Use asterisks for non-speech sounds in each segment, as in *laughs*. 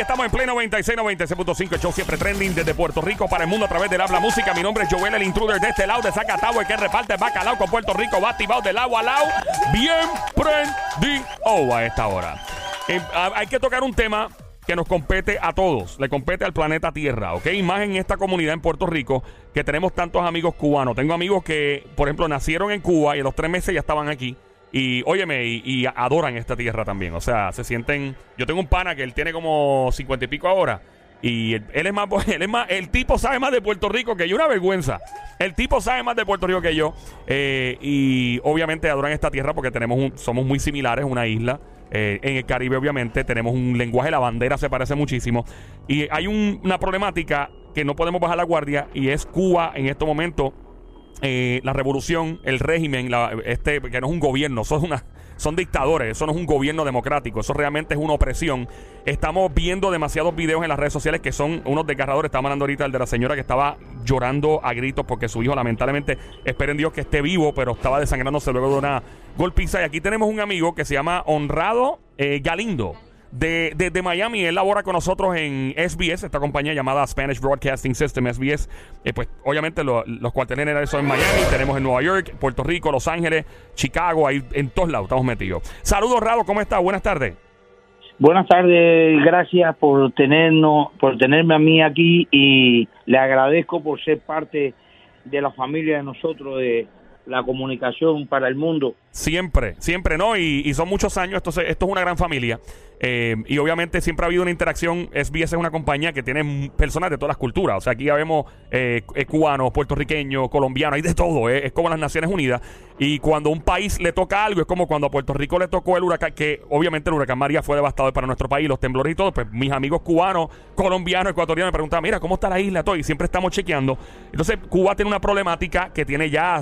Estamos en pleno 96, 96.5. El show siempre trending desde Puerto Rico para el mundo a través del habla música. Mi nombre es Joel, el intruder de este lado de Zacatau, el que reparte bacalao con Puerto Rico. Va activado del agua al lado. Bien prendido a esta hora. Eh, hay que tocar un tema que nos compete a todos, le compete al planeta Tierra, ¿ok? Y más en esta comunidad en Puerto Rico que tenemos tantos amigos cubanos. Tengo amigos que, por ejemplo, nacieron en Cuba y a los tres meses ya estaban aquí. Y óyeme, y, adoran esta tierra también. O sea, se sienten. Yo tengo un pana que él tiene como cincuenta y pico ahora. Y él, él es más, *laughs* él es más, el tipo sabe más de Puerto Rico que yo, una vergüenza. El tipo sabe más de Puerto Rico que yo. eh, y obviamente adoran esta tierra porque tenemos un- somos muy similares, una isla. Eh, en el Caribe, obviamente, tenemos un lenguaje, la bandera se parece muchísimo. Y hay un- una problemática que no podemos bajar la guardia y es Cuba en este momento eh, la revolución, el régimen, la- este que no es un gobierno, son una son dictadores, eso no es un gobierno democrático, eso realmente es una opresión. Estamos viendo demasiados videos en las redes sociales que son unos desgarradores. Estaba hablando ahorita el de la señora que estaba llorando a gritos porque su hijo, lamentablemente, esperen Dios que esté vivo, pero estaba desangrándose luego de una golpiza. Y aquí tenemos un amigo que se llama Honrado eh, Galindo de, Miami. Él labora con nosotros en SBS, esta compañía llamada Spanish Broadcasting System, SBS. Eh, pues obviamente lo- los cuarteles generales son en Miami, tenemos en Nueva York, Puerto Rico, Los Ángeles, Chicago, ahí en todos lados estamos metidos. Saludos, Rado, ¿cómo estás? Buenas tardes. Buenas tardes, gracias por tenernos, por tenerme a mí aquí y le agradezco por ser parte de la familia de nosotros de la comunicación para el mundo. Siempre, siempre, ¿no? Y, y son muchos años, esto, esto es una gran familia. Eh, y obviamente siempre ha habido una interacción. SBS es una compañía que tiene personas de todas las culturas. O sea, aquí ya vemos eh, eh, cubanos, puertorriqueños, colombianos, hay de todo. Eh. Es como las Naciones Unidas. Y cuando un país le toca algo, es como cuando a Puerto Rico le tocó el huracán, que obviamente el huracán María fue devastador para nuestro país, los temblores y todo. Pues mis amigos cubanos, colombianos, ecuatorianos me preguntaban, mira, ¿cómo está la isla? Todo? Y siempre estamos chequeando. Entonces, Cuba tiene una problemática que tiene ya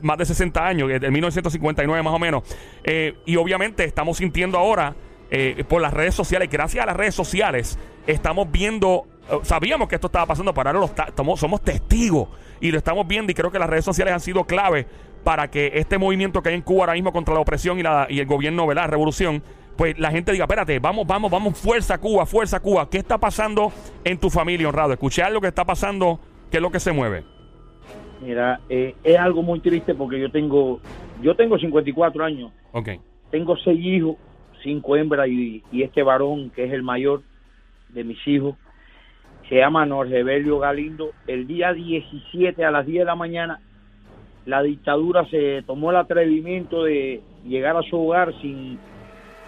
más de 60 años, en 1950 89 más o menos. Eh, y obviamente estamos sintiendo ahora eh, por las redes sociales, gracias a las redes sociales, estamos viendo, eh, sabíamos que esto estaba pasando, pero ahora estamos, somos testigos y lo estamos viendo y creo que las redes sociales han sido clave para que este movimiento que hay en Cuba ahora mismo contra la opresión y, la, y el gobierno, ¿verdad? Revolución, pues la gente diga, espérate, vamos, vamos, vamos, fuerza Cuba, fuerza Cuba. ¿Qué está pasando en tu familia, honrado? Escuchar lo que está pasando, qué es lo que se mueve. Mira, es algo muy triste porque yo tengo yo tengo 54 años, Ok. tengo seis hijos, cinco hembras y, y este varón que es el mayor de mis hijos, se llama Norgebelio Galindo. El día 17 a las 10 de la mañana, la dictadura se tomó el atrevimiento de llegar a su hogar sin,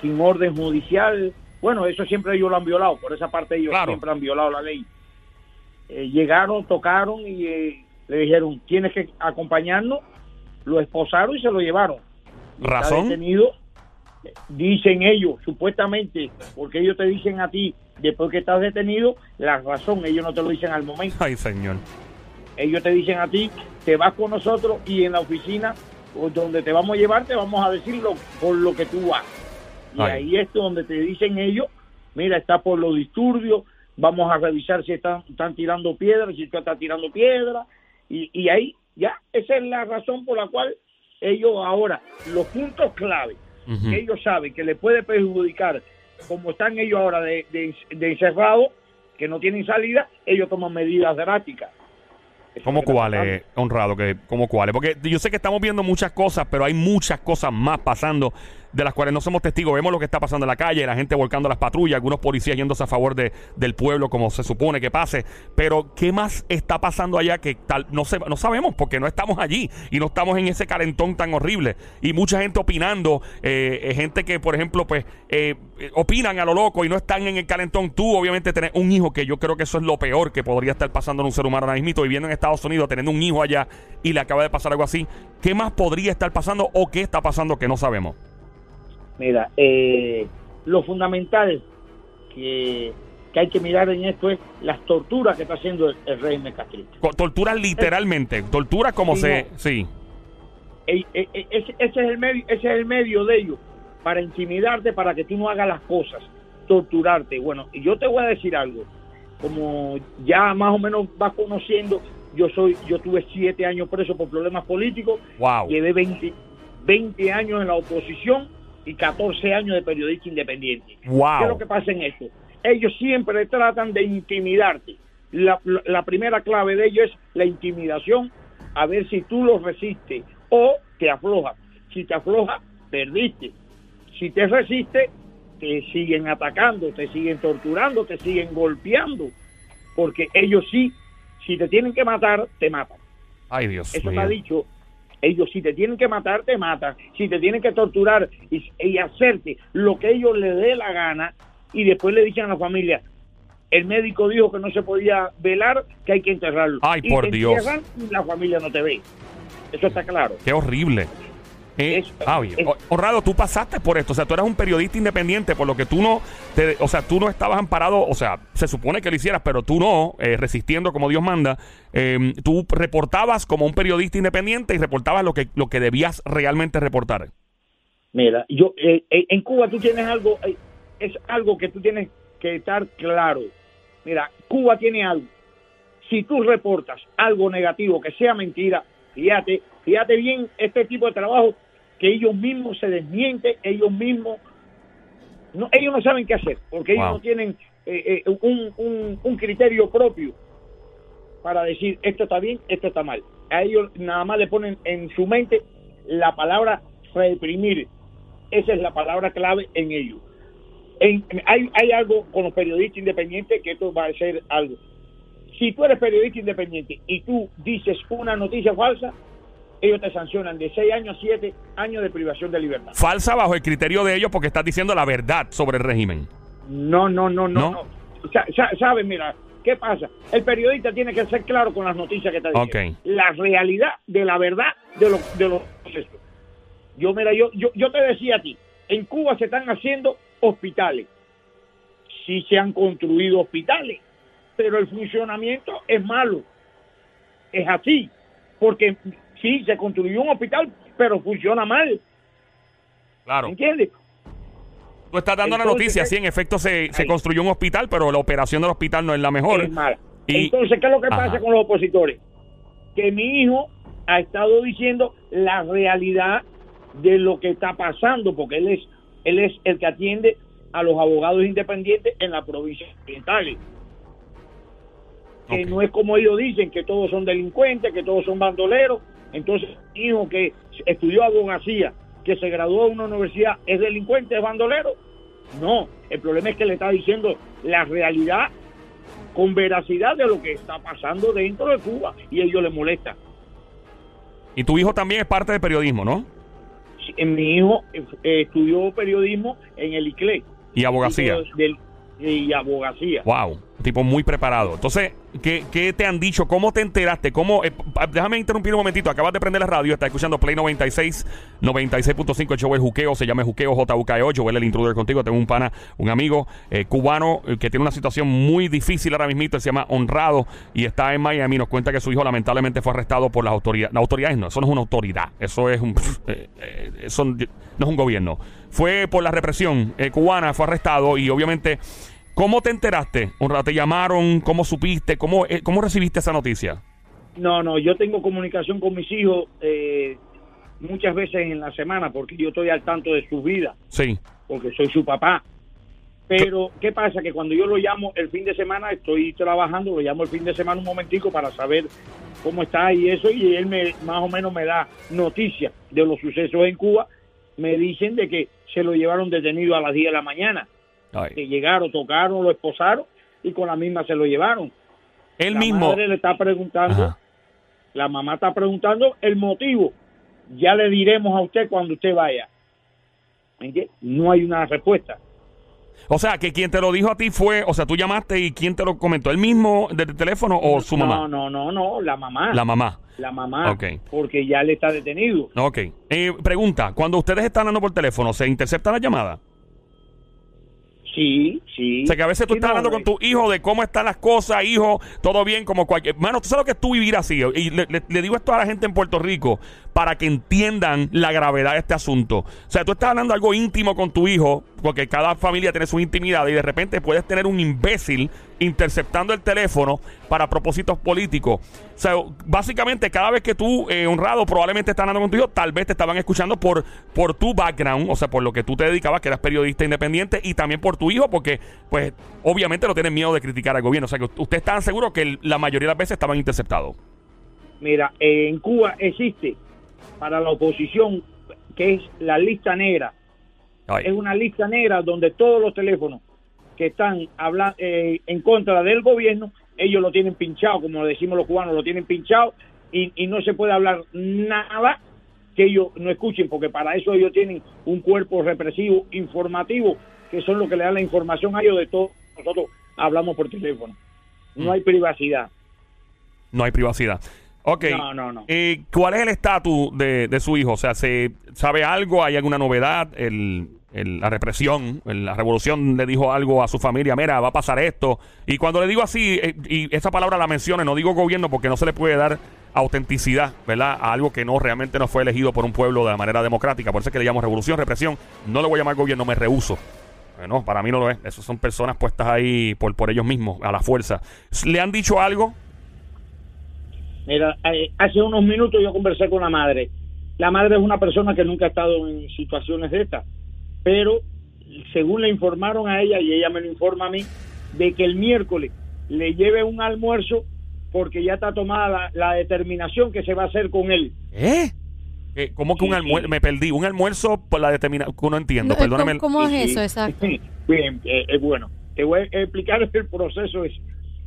sin orden judicial. Bueno, eso siempre ellos lo han violado, por esa parte ellos Claro. siempre han violado la ley. Eh, llegaron, tocaron y eh, le dijeron, tienes que acompañarnos, lo esposaron y se lo llevaron. ¿Razón? detenido, dicen ellos, supuestamente, porque ellos te dicen a ti, después que estás detenido, la razón, ellos no te lo dicen al momento. Ay, señor. Ellos te dicen a ti, te vas con nosotros y en la oficina o donde te vamos a llevar, te vamos a decir lo, por lo que tú vas. Y Ay. ahí es donde te dicen ellos, mira, está por los disturbios, vamos a revisar si están, están tirando piedras, si tú estás tirando piedras, y, y ahí ya, esa es la razón por la cual ellos ahora, los puntos clave, que ellos saben que les puede perjudicar, como están ellos ahora de, de, de encerrados, que no tienen salida, ellos toman medidas drásticas. ¿Cómo cuáles, honrado? Que, ¿Cómo cuáles? Porque yo sé que estamos viendo muchas cosas, pero hay muchas cosas más pasando de las cuales no somos testigos. Vemos lo que está pasando en la calle, la gente volcando las patrullas, algunos policías yéndose a favor de, del pueblo como se supone que pase. Pero, ¿qué más está pasando allá que tal no, se, no sabemos porque no estamos allí y no estamos en ese calentón tan horrible? Y mucha gente opinando, eh, eh, gente que, por ejemplo, pues eh, opinan a lo loco y no están en el calentón. Tú, obviamente, tenés un hijo que yo creo que eso es lo peor que podría estar pasando en un ser humano ahora mismo, viviendo en Estados Unidos, teniendo un hijo allá y le acaba de pasar algo así. ¿Qué más podría estar pasando o qué está pasando que no sabemos? Mira, eh, lo fundamental que, que hay que mirar en esto es las torturas que está haciendo el, el régimen castrista. Co- Tortura literalmente, tortura como Sí, se... no. Sí, E- e- e- ese, ese es el medio, ese es el medio de ellos para intimidarte, para que tú no hagas las cosas, torturarte. Bueno, y yo te voy a decir algo, como ya más o menos vas conociendo, yo soy, yo tuve siete años preso por problemas políticos, wow. llevé 20, 20 años en la oposición y 14 años de periodista independiente. ¿Qué es lo Wow. que pasa en esto? ellos siempre tratan de intimidarte. La, primera clave de ellos es la intimidación, a ver si tú los resistes o te aflojas. Si te aflojas, perdiste. Si te resistes, te siguen atacando, te siguen torturando, te siguen golpeando, porque ellos sí, si te tienen que matar, te matan. Ay, Dios Eso mío. está dicho. Ellos si te tienen que matar, te matan. Si te tienen que torturar y, y hacerte lo que ellos les dé la gana y después le dicen a la familia, el médico dijo que no se podía velar, que hay que enterrarlo. Ay, Y por te Dios. entierran y la familia no te ve. Eso está claro. Qué horrible. Eh, Es- ah, oye, es- Ho- Honrado, tú pasaste por esto, o sea, tú eras un periodista independiente, por lo que tú no, te- o sea, tú no estabas amparado, o sea, se supone que lo hicieras, pero tú no, eh, resistiendo como Dios manda, eh, tú reportabas como un periodista independiente y reportabas lo que, lo que debías realmente reportar. Mira, yo eh, eh, en Cuba tú tienes algo, eh, es algo que tú tienes que estar claro. Mira, Cuba tiene algo. Si tú reportas algo negativo que sea mentira, fíjate, fíjate bien este tipo de trabajo que ellos mismos se desmienten, ellos mismos no, ellos no saben qué hacer, porque ellos no tienen eh, eh, un, un, un criterio propio para decir esto está bien, esto está mal. A ellos nada más le ponen en su mente la palabra reprimir. Esa es la palabra clave en ellos. En- hay, hay algo con los periodistas independientes que esto va a ser algo. Si tú eres periodista independiente y tú dices una noticia falsa, ellos te sancionan de 6 años a 7 años de privación de libertad. Falsa bajo el criterio de ellos porque estás diciendo la verdad sobre el régimen. No, no, no, no, ¿No? no. Sa- sa- ¿Sabes? Mira, ¿qué pasa? El periodista tiene que ser claro con las noticias que está diciendo. Ok. La realidad de la verdad de los de los procesos. Yo, mira, yo, yo, yo te decía a ti, en Cuba se están haciendo hospitales. Sí se han construido hospitales, pero el funcionamiento es malo. Es así. Porque sí, se construyó un hospital, pero funciona mal. Claro. ¿Entiendes? Tú estás dando la Entonces, noticia, eh, sí, en efecto se, se construyó un hospital, pero la operación del hospital no es la mejor. es mala. Y- Entonces, ¿qué es lo que Ajá. pasa con los opositores? Que mi hijo ha estado diciendo la realidad de lo que está pasando, porque él es, él es el que atiende a los abogados independientes en la provincia oriental. Que Ok. no es como ellos dicen, que todos son delincuentes, que todos son bandoleros. Entonces, mi hijo que estudió abogacía, que se graduó de una universidad, ¿es delincuente, es bandolero? No, el problema es que le está diciendo la realidad con veracidad de lo que está pasando dentro de Cuba y ellos le molesta. Y tu hijo también es parte del periodismo, ¿no? Sí, Mi hijo eh, estudió periodismo en el ICLE. Y abogacía. Tipo del- y abogacía. Wow, tipo muy preparado. Entonces, ¿qué, te han dicho? ¿Cómo te enteraste? ¿Cómo, eh, déjame interrumpir un momentito. Acabas de prender la radio, estás escuchando Play 96, 96.5, el show El Juqueo, se llama Juqueo JUKEO, Joel el intruder contigo. Tengo un pana, un amigo eh, cubano eh, que tiene una situación muy difícil ahora mismo, se llama Honrado y está en Miami. Nos cuenta que su hijo lamentablemente fue arrestado por las autoridades. Las autoridades no, eso no es una autoridad, eso es un... eh, eh, eso no es un gobierno. Fue por la represión eh, cubana, fue arrestado y obviamente... ¿Cómo te enteraste? ¿Te llamaron? ¿Cómo supiste? ¿Cómo, eh, ¿Cómo recibiste esa noticia? No, no, yo tengo comunicación con mis hijos eh, muchas veces en la semana porque yo estoy al tanto de su vida, Sí. porque soy su papá. Pero, ¿qué pasa? Que cuando yo lo llamo el fin de semana, estoy trabajando, lo llamo el fin de semana un momentico para saber cómo está y eso, y él me, más o menos me da noticias de los sucesos en Cuba. Me dicen de que se lo llevaron detenido a las 10 de la mañana, Ay. que llegaron, tocaron, lo esposaron y con la misma se lo llevaron. Él la mismo... madre le está preguntando, Ajá. la mamá está preguntando el motivo. Ya le diremos a usted cuando usted vaya. ¿Entiende? No hay una respuesta. O sea, que quien te lo dijo a ti fue... O sea, tú llamaste y ¿quién te lo comentó? ¿El mismo del teléfono o su mamá? No, no, no, no, la mamá. La mamá. La mamá. Ok. Porque ya le está detenido. Ok. Eh, pregunta, cuando ustedes están hablando por teléfono, ¿se intercepta la llamada? Sí, sí. O sea, que a veces tú Sí, estás no, hablando con tu hijo de cómo están las cosas, hijo, todo bien, como cualquier... Mano, tú sabes lo que es tú vivir así. Y le, le- le digo esto a la gente en Puerto Rico, para que entiendan la gravedad de este asunto. O sea, tú estás hablando algo íntimo con tu hijo, porque cada familia tiene su intimidad y de repente puedes tener un imbécil interceptando el teléfono para propósitos políticos. O sea, básicamente cada vez que tú, eh, honrado, probablemente estás hablando con tu hijo, tal vez te estaban escuchando por, por tu background, o sea, por lo que tú te dedicabas, que eras periodista independiente, y también por tu hijo, porque, pues, obviamente no tienen miedo de criticar al gobierno. O sea, que usted está seguro que la mayoría de las veces estaban interceptados. Mira, en Cuba existe para la oposición, que es la lista negra. Es una lista negra donde todos los teléfonos que están hablando eh, en contra del gobierno, ellos lo tienen pinchado, como decimos los cubanos, lo tienen pinchado y, y no se puede hablar nada que ellos no escuchen, porque para eso ellos tienen un cuerpo represivo informativo, que son los que le dan la información a ellos de todo. Nosotros hablamos por teléfono. No mm. hay privacidad. No hay privacidad. Ok. No, no, no. Eh, ¿Cuál es el estatus de, de, su hijo? O sea, ¿se sabe algo? ¿Hay alguna novedad? El, la represión, la revolución le dijo algo a su familia, mira, va a pasar esto. Y cuando le digo así, eh, y esa palabra la mencione, no digo gobierno porque no se le puede dar autenticidad, ¿verdad? A algo que no realmente no fue elegido por un pueblo de manera democrática. Por eso es que le llamo revolución, represión. No le voy a llamar gobierno, me rehuso. Bueno, para mí no lo es. Esas son personas puestas ahí por, por ellos mismos, a la fuerza. ¿Le han dicho algo? Mira, eh, hace unos minutos yo conversé con la madre. La madre es una persona que nunca ha estado en situaciones de estas, pero según le informaron a ella y ella me lo informa a mí, de que el miércoles le lleve un almuerzo porque ya está tomada la, determinación que se va a hacer con él. ¿Eh? eh ¿Cómo que un almuerzo? Me perdí. Un almuerzo por la determinación. No entiendo. Perdóname. ¿Cómo, es eso? Exacto. *laughs* Bien, eh, bueno. Te voy a explicar el proceso. Es,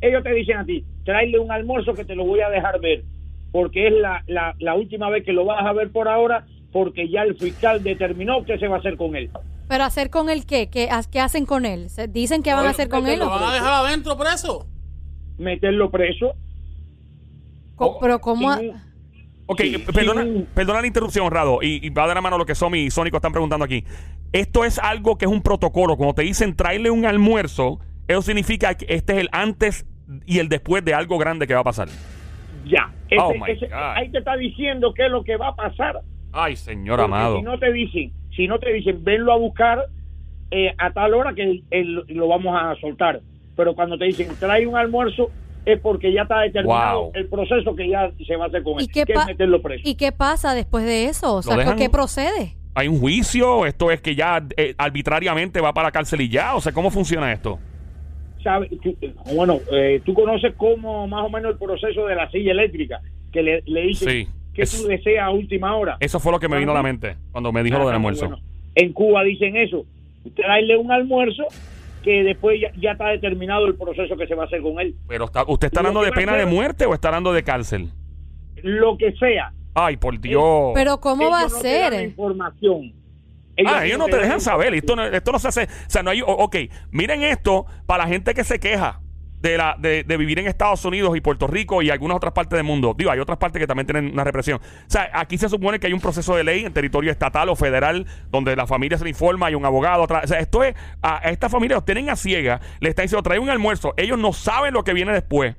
ellos te dicen a ti, tráele un almuerzo que te lo voy a dejar ver, porque es la, la, la última vez que lo vas a ver por ahora, porque ya el fiscal determinó qué se va a hacer con él. ¿Pero hacer con él qué? ¿Qué, qué hacen con él? ¿Dicen que van a hacer con él? ¿Lo van a dejar adentro preso? Meterlo preso. ¿Pero cómo...? Ok, perdona, perdona, la interrupción, Honrado, y, y, va a dar la mano lo que Somi y Sónico están preguntando aquí. Esto es algo que es un protocolo. Cuando te dicen tráele un almuerzo, eso significa que este es el antes y el después de algo grande que va a pasar. Ya. Oh ahí te está diciendo qué es lo que va a pasar. Ay, señor amado. Si no te dicen, si no te dicen, venlo a buscar eh, a tal hora que lo vamos a soltar. Pero cuando te dicen, trae un almuerzo, es porque ya está determinado el proceso que ya se va a hacer con él, qué que es meterlo preso. ¿Y qué pasa después de eso? O sea, ¿qué procede? ¿Hay un juicio? ¿Esto es que ya eh, arbitrariamente va para la cárcel y ya? O sea, ¿cómo funciona esto? Bueno, eh, tú conoces cómo más o menos el proceso de la silla eléctrica, que le, le dicen que tú deseas a última hora. Eso fue lo que me vino a la mente cuando me dijo lo del almuerzo. en Cuba dicen eso, traerle un almuerzo que después ya, está determinado el proceso que se va a hacer con él. Pero está, ¿usted está hablando de pena de muerte o está hablando de cárcel? Lo que sea. Ay, por Dios. Pero ¿cómo va a ser? información ah, ellos no te dejan saber. Esto no, esto no se hace. O sea, no hay. Ok, miren esto para la gente que se queja. De, la, de, vivir en Estados Unidos y Puerto Rico y algunas otras partes del mundo. Digo, hay otras partes que también tienen una represión. O sea, aquí se supone que hay un proceso de ley en territorio estatal o federal donde la familia se le informa, hay un abogado. o sea, esto es, a, esta familia los tienen a ciega, le está diciendo, trae un almuerzo. Ellos no saben lo que viene después.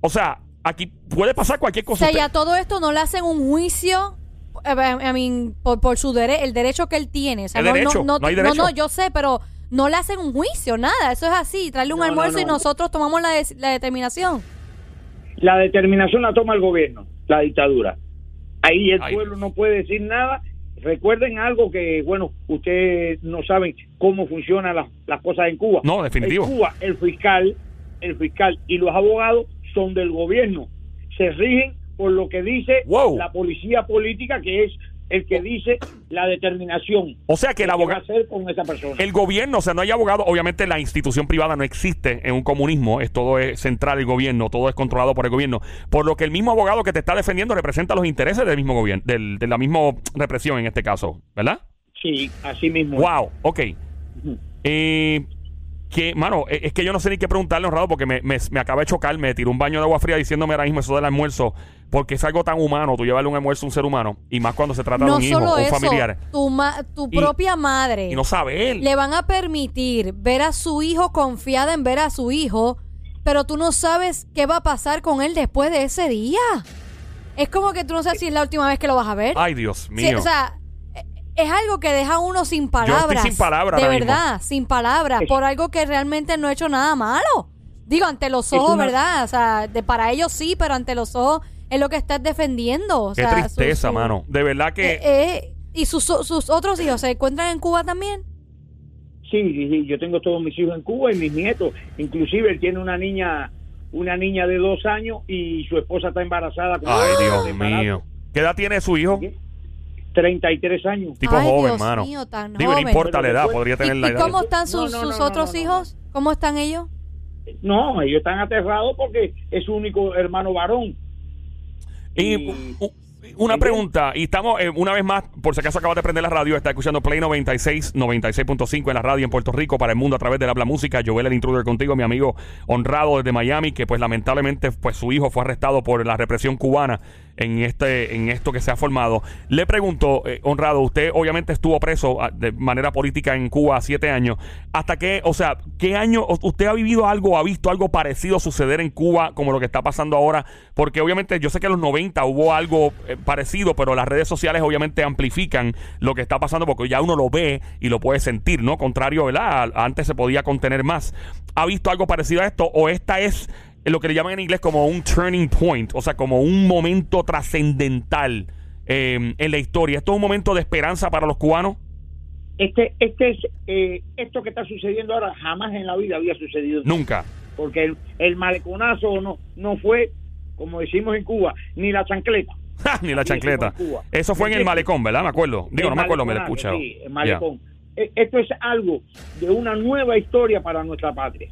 O sea, aquí puede pasar cualquier cosa. O sea, ya todo esto no le hacen un juicio I mean, por, por su el derecho que él tiene. O sea, no, no, no, no, no, yo sé, pero no le hacen un juicio, nada. Eso es así. Traerle un almuerzo y nosotros tomamos la, la determinación. La determinación la toma el gobierno, la dictadura. Ahí el pueblo no puede decir nada. Recuerden algo que, bueno, ustedes no saben cómo funcionan las, las cosas en Cuba. No, definitivo. En Cuba, el fiscal, el fiscal y los abogados son del gobierno. Se rigen por lo que dice la policía política, que es el que dice la determinación. O sea que el abogado. con esa persona. El gobierno, o sea, no hay abogado. Obviamente la institución privada no existe en un comunismo. Es todo es central el gobierno, todo es controlado por el gobierno. Por lo que el mismo abogado que te está defendiendo representa los intereses del mismo gobierno, del, de la misma represión en este caso, ¿verdad? Sí, así mismo. Wow, ok. Eh, que, mano, e, es que yo no sé ni qué preguntarle, honrado, porque me, me, me, acaba de chocar, me tiró un baño de agua fría diciéndome ahora mismo eso del almuerzo, porque es algo tan humano, tú llevarle un almuerzo a un ser humano, y más cuando se trata de un hijo o un familiar. Tu, tu propia madre. Y no sabe él. Le van a permitir ver a su hijo confiada en ver a su hijo, pero tú no sabes qué va a pasar con él después de ese día. es como que tú no sabes si es la última vez que lo vas a ver. Ay, Dios mío. o sea, es algo que deja a uno sin palabras. sin palabras. De verdad, sin palabras, por algo que realmente no ha hecho nada malo. Digo, ante los ojos, ¿verdad? O sea, de, para ellos sí, pero ante los ojos es lo que estás defendiendo. O Qué tristeza, mano. De verdad que... Eh, eh, ¿Y sus, sus otros hijos se encuentran en Cuba también? Sí, sí, sí, yo tengo todos mis hijos en Cuba y mis nietos. Inclusive él tiene una niña una niña de dos años y su esposa está embarazada. Ay, Dios mío. ¿Qué edad tiene su hijo? 33 años. Tipo joven, hermano. Digo, no importa la edad, podría tener la edad. ¿Y cómo están sus, sus otros hijos? ¿Cómo están ellos? No, ellos están aterrados porque es su único hermano varón. Y, una pregunta, y estamos eh, una vez más, por si acaso acabas de prender la radio, está escuchando Play 96, 96.5 en la radio en Puerto Rico para el mundo a través de Habla Música. Joel el intruder contigo, mi amigo honrado desde Miami, que pues lamentablemente pues su hijo fue arrestado por la represión cubana en este en esto que se ha formado. Le pregunto, eh, honrado, usted obviamente estuvo preso ah, de manera política en Cuba siete años. ¿Hasta qué, o sea, qué año usted ha vivido algo, ha visto algo parecido suceder en Cuba como lo que está pasando ahora? Porque obviamente yo sé que en los 90 hubo algo eh, parecido, pero las redes sociales obviamente amplifican lo que está pasando porque ya uno lo ve y lo puede sentir, ¿no? Contrario, ¿verdad? Antes se podía contener más. ¿Ha visto algo parecido a esto o esta es lo que le llaman en inglés como un turning point, o sea, como un momento trascendental em, en la historia. ¿Esto es un momento de esperanza para los cubanos? Este, este es, eh, esto que está sucediendo ahora jamás en la vida había sucedido. Nunca. Porque el, maleconazo no, no fue, como decimos en Cuba, ni la chancleta. *laughs* ni la chancleta. Eso fue en el malecón, ¿verdad? Me acuerdo. Digo, no me acuerdo, me lo he escuchado. Sí, el malecón. E, esto es algo de una nueva historia para nuestra patria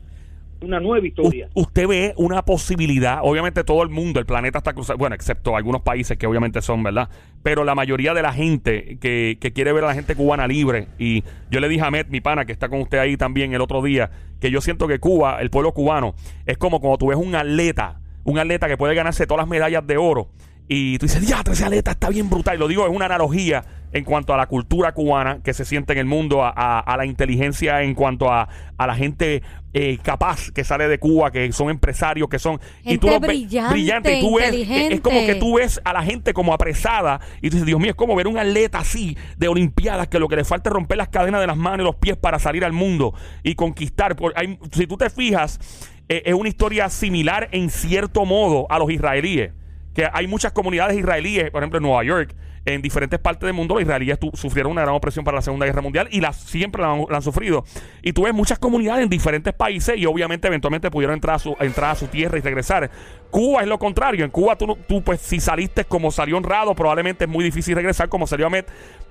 una nueva historia. usted ve una posibilidad, obviamente todo el mundo, el planeta está cruzado, bueno, excepto algunos países que obviamente son, ¿verdad? Pero la mayoría de la gente que, que quiere ver a la gente cubana libre, y yo le dije a Met, mi pana, que está con usted ahí también el otro día, que yo siento que Cuba, el pueblo cubano, es como cuando tú ves un atleta, un atleta que puede ganarse todas las medallas de oro, y tú dices, ya, ese atleta está bien brutal, y lo digo, es una analogía en cuanto a la cultura cubana que se siente en el mundo, a, la inteligencia en cuanto a, la gente eh, capaz que sale de Cuba, que son empresarios, que son y tú brillante, y tú ves, es, como que tú ves a la gente como apresada y tú dices, Dios mío, es como ver un atleta así de olimpiadas que lo que le falta es romper las cadenas de las manos y los pies para salir al mundo y conquistar. Por, si tú te fijas, eh, es una historia similar en cierto modo a los israelíes, que hay muchas comunidades israelíes, por ejemplo en Nueva York, en diferentes partes del mundo los israelíes sufrieron una gran opresión para la Segunda Guerra Mundial y la, siempre la, han sufrido. Y tú ves muchas comunidades en diferentes países y obviamente eventualmente pudieron entrar a su, entrar a su tierra y regresar. Cuba es lo contrario. En Cuba tú, tú pues si saliste como salió honrado, probablemente es muy difícil regresar como salió Ahmed.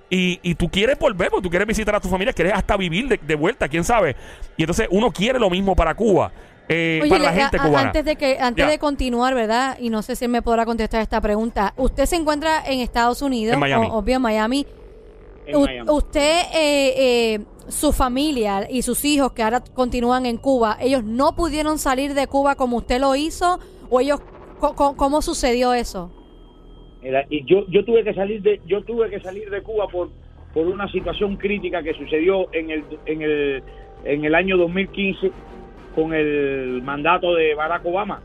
Y, y, tú quieres volver, porque tú quieres visitar a tu familia, quieres hasta vivir de, de, vuelta, quién sabe. Y entonces uno quiere lo mismo para Cuba. Eh, para la gente cubana. Antes de que antes de continuar, ¿verdad? Y no sé si me podrá contestar esta pregunta. Usted se encuentra en Estados Unidos, en Miami. obvio en Miami. Usted, eh, eh, su familia y sus hijos que ahora continúan en Cuba, ellos no pudieron salir de Cuba como usted lo hizo o ellos cómo sucedió eso? y yo yo tuve que salir de yo tuve que salir de Cuba por por una situación crítica que sucedió en el en el en el año 2015 con el mandato de Barack Obama,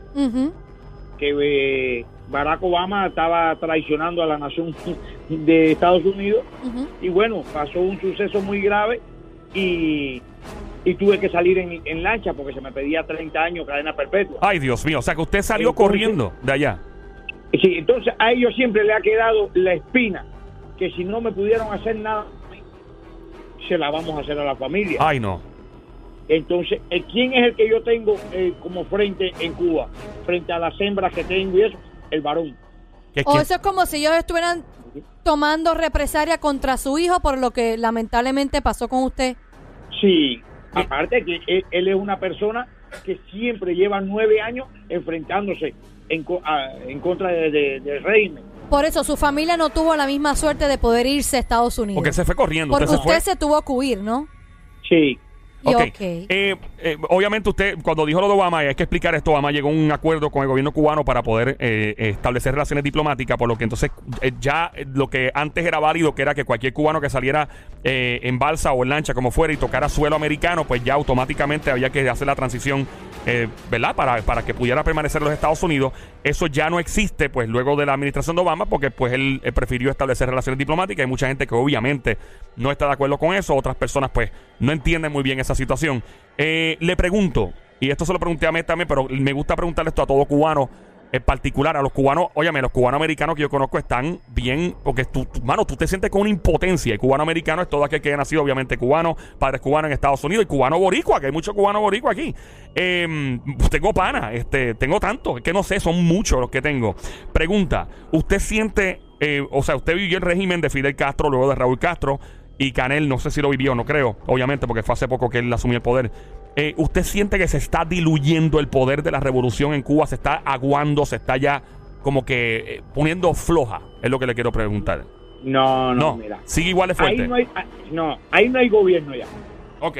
que eh, Barack Obama estaba traicionando a la nación *laughs* de Estados Unidos y bueno, pasó un suceso muy grave y, tuve que salir en, lancha porque se me pedía 30 años cadena perpetua. Ay, Dios mío, o sea que usted salió corriendo de allá. Sí, entonces a ellos siempre le ha quedado la espina que si no me pudieron hacer nada, se la vamos a hacer a la familia. Ay, no. Entonces, eh, ¿quién es el que yo tengo eh, como frente en Cuba? Frente a las hembras que tengo y eso, el varón. O eso es como si ellos estuvieran tomando represalia contra su hijo por lo que lamentablemente pasó con usted. Sí, aparte que él, es una persona que siempre lleva nueve años enfrentándose en, contra del régimen. Por eso su familia no tuvo la misma suerte de poder irse a Estados Unidos. Porque se fue corriendo. Porque usted, se, tuvo que huir, ¿no? Sí, Eh, eh, obviamente usted, cuando dijo lo de Obama, y hay que explicar esto, Obama llegó a un acuerdo con el gobierno cubano para poder eh, establecer relaciones diplomáticas, por lo que entonces ya lo que antes era válido, que era que cualquier cubano que saliera en balsa o en lancha, como fuera, y tocara suelo americano, pues ya automáticamente había que hacer la transición ¿verdad? Para, para que pudiera permanecer en los Estados Unidos. Eso ya no existe, pues, luego de la administración de Obama, porque pues él, prefirió establecer relaciones diplomáticas. Hay mucha gente que obviamente no está de acuerdo con eso. Otras personas, pues, no entienden muy bien esa situación. Eh, le pregunto, y esto se lo pregunté a mí también, pero me gusta preguntarle esto a todo cubano en particular a los cubanos, óyame, los cubanos americanos que yo conozco están bien, porque tú, mano, tú te sientes con una impotencia. El cubano americano es todo aquel que ha nacido, obviamente, cubano, padres cubanos en Estados Unidos y cubano boricua, que hay muchos cubanos boricua aquí. Em, tengo pana, este, tengo tantos, es que no sé, son muchos los que tengo. Pregunta, ¿usted siente, eh, o sea, usted vivió el régimen de Fidel Castro, luego de Raúl Castro, y Canel, no sé si lo vivió, no creo, obviamente, porque fue hace poco que él asumió el poder. Eh, ¿Usted siente que se está diluyendo el poder de la revolución en Cuba? ¿Se está aguando? ¿Se está ya como que eh, poniendo floja? Es lo que le quiero preguntar. No, no, mira. Sigue igual de fuerte. Ahí no, hay, ah, no, ahí no hay gobierno ya. Ok.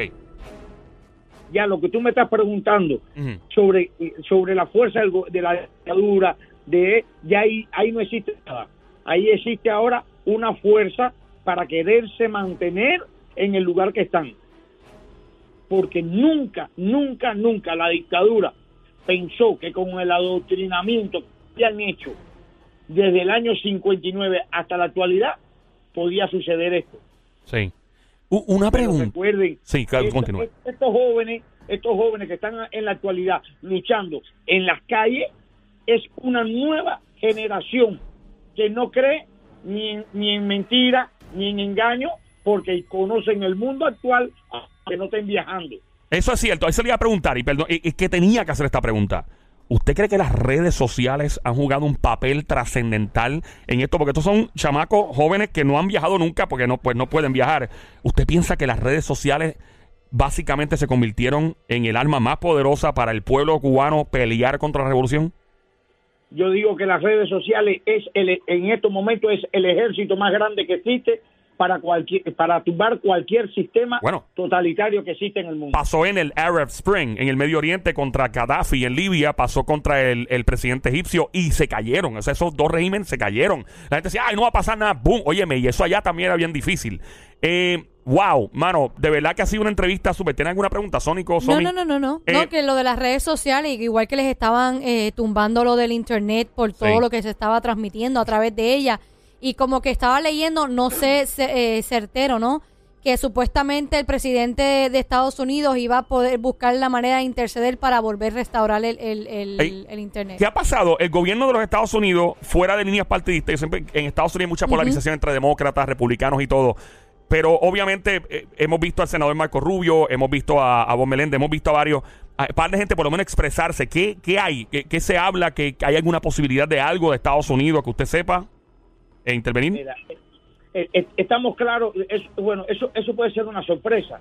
Ya lo que tú me estás preguntando sobre, sobre la fuerza de la dictadura, de, ya ahí, ahí no existe nada. Ahí existe ahora una fuerza para quererse mantener en el lugar que están porque nunca, nunca, nunca la dictadura pensó que con el adoctrinamiento que han hecho desde el año 59 hasta la actualidad podía suceder esto. Sí. una pregunta. recuerden, sí, estos, estos jóvenes, estos jóvenes que están en la actualidad luchando en las calles es una nueva generación que no cree ni en, ni en mentira ni en engaño porque conocen el mundo actual que no estén viajando. Eso es cierto, ahí se le iba a preguntar, y perdón, es que tenía que hacer esta pregunta. ¿Usted cree que las redes sociales han jugado un papel trascendental en esto? Porque estos son chamacos jóvenes que no han viajado nunca porque no, pues no pueden viajar. ¿Usted piensa que las redes sociales básicamente se convirtieron en el arma más poderosa para el pueblo cubano pelear contra la revolución? Yo digo que las redes sociales es el, en estos momentos es el ejército más grande que existe para cualquier para tumbar cualquier sistema totalitario que existe en el mundo. Pasó en el Arab Spring, en el Medio Oriente contra Gaddafi en Libia, pasó contra el, presidente egipcio y se cayeron. O sea, esos dos regímenes se cayeron. La gente decía, ay, no va a pasar nada. Boom, óyeme, y eso allá también era bien difícil. Eh, wow, mano, de verdad que ha sido una entrevista súper. ¿Tienen alguna pregunta, Sónico? No, no, no, no, no. no, eh, que lo de las redes sociales, igual que les estaban eh, tumbando lo del internet por todo lo que se estaba transmitiendo a través de ella y como que estaba leyendo, no sé, eh, certero, ¿no? Que supuestamente el presidente de Estados Unidos iba a poder buscar la manera de interceder para volver a restaurar el, el, Internet. ¿Qué ha pasado? El gobierno de los Estados Unidos, fuera de líneas partidistas, siempre, en Estados Unidos hay mucha polarización entre demócratas, republicanos y todo. Pero obviamente eh, hemos visto al senador Marco Rubio, hemos visto a, a Bob Meléndez, hemos visto a varios a par de gente por lo menos expresarse. ¿Qué, qué hay? ¿Qué, se habla? ¿Que hay alguna posibilidad de algo de Estados Unidos que usted sepa? e intervenir? Eh, eh, estamos claros, bueno, eso, eso puede ser una sorpresa,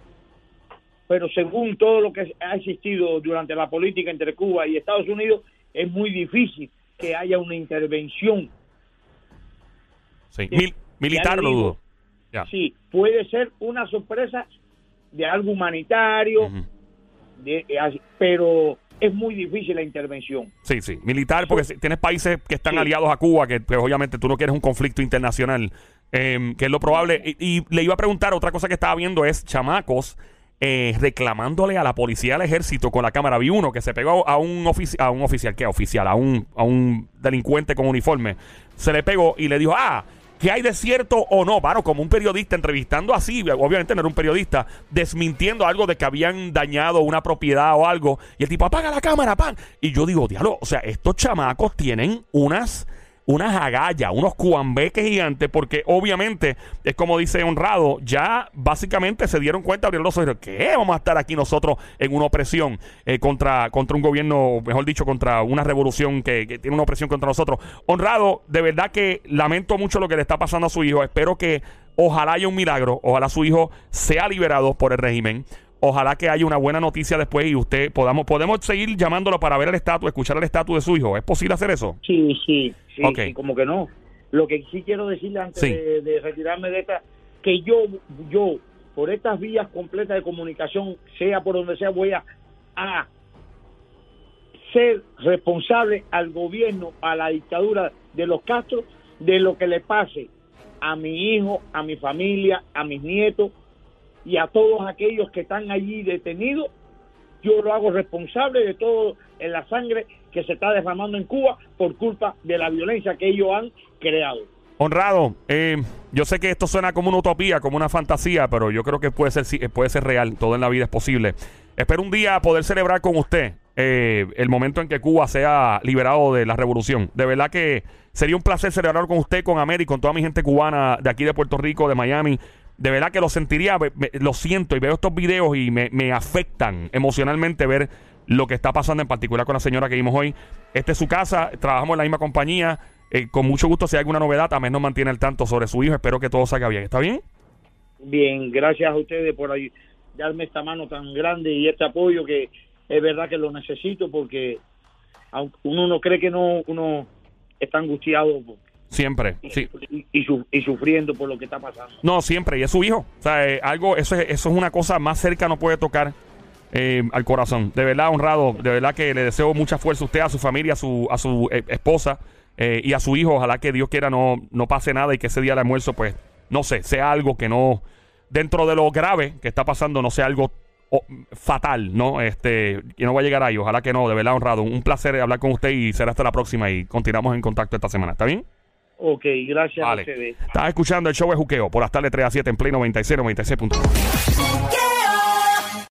pero según todo lo que ha existido durante la política entre Cuba y Estados Unidos, es muy difícil que haya una intervención. Sí, militar lo dudo. Sí, puede ser una sorpresa de algo humanitario, de, eh, pero es muy difícil la intervención. Sí, sí, militar, porque tienes países que están aliados a Cuba, que pues, obviamente tú no quieres un conflicto internacional, em, que es lo probable. Y, le iba a preguntar, otra cosa que estaba viendo es chamacos eh, reclamándole a la policía del ejército con la cámara. Vi uno que se pegó a un, a un oficial, ¿qué? Oficial, a un, a un delincuente con uniforme. Se le pegó y le dijo, ah, ¿Qué hay de cierto o no? Bueno, como un periodista entrevistando así, obviamente no era un periodista, desmintiendo algo de que habían dañado una propiedad o algo. Y el tipo, apaga la cámara, pan. Y yo digo, diablo, o sea, estos chamacos tienen unas unas agallas, unos cuambeques gigantes, porque obviamente es como dice Honrado, ya básicamente se dieron cuenta, abrieron los ojos, ¿qué? Vamos a estar aquí nosotros en una opresión eh, contra, contra un gobierno, mejor dicho, contra una revolución que, que, tiene una opresión contra nosotros. Honrado, de verdad que lamento mucho lo que le está pasando a su hijo, espero que ojalá haya un milagro, ojalá su hijo sea liberado por el régimen. Ojalá que haya una buena noticia después y usted podamos podemos seguir llamándolo para ver el estatus, escuchar el estatus de su hijo. ¿Es posible hacer eso? Sí, sí, sí, como que no. Lo que sí quiero decirle antes de, retirarme de esta, que yo, yo por estas vías completas de comunicación, sea por donde sea, voy a, a ser responsable al gobierno, a la dictadura de los Castro, de lo que le pase a mi hijo, a mi familia, a mis nietos y a todos aquellos que están allí detenidos. Yo lo hago responsable de todo en la sangre que se está derramando en Cuba por culpa de la violencia que ellos han creado. Honrado, eh, yo sé que esto suena como una utopía, como una fantasía, pero yo creo que puede ser, puede ser real. Todo en la vida es posible. Espero un día poder celebrar con usted eh, el momento en que Cuba sea liberado de la revolución. De verdad que sería un placer celebrar con usted, con América, con toda mi gente cubana de aquí de Puerto Rico, de Miami. De verdad que lo sentiría, lo siento y veo estos videos y me, me afectan emocionalmente ver lo que está pasando en particular con la señora que vimos hoy. Esta es su casa, trabajamos en la misma compañía. Eh, con mucho gusto, si hay alguna novedad, también nos mantiene al tanto sobre su hijo. Espero que todo salga bien. ¿Está bien? Bien, gracias a ustedes por ahí, darme esta mano tan grande y este apoyo que es verdad que lo necesito porque uno no cree que no uno está angustiado siempre sí. y, sufriendo por lo que está pasando no siempre y es su hijo o sea eh, algo eso es, eso es una cosa más cerca no puede tocar eh, al corazón de verdad honrado de verdad que le deseo mucha fuerza a usted a su familia a su a su esposa eh, y a su hijo. Ojalá que Dios quiera no, no pase nada y que ese día de almuerzo, pues, no sé, sea algo que no, dentro de lo grave que está pasando, no sea algo fatal, ¿no? Este, que no va a llegar ahí. Ojalá que no, de verdad honrado. Un placer hablar con usted y será hasta la próxima y continuamos en contacto esta semana. ¿Está bien? Ok, gracias a ustedes. Estás escuchando el show de Juqueo por las tardes 3 a 7 en Play 96, 96.1.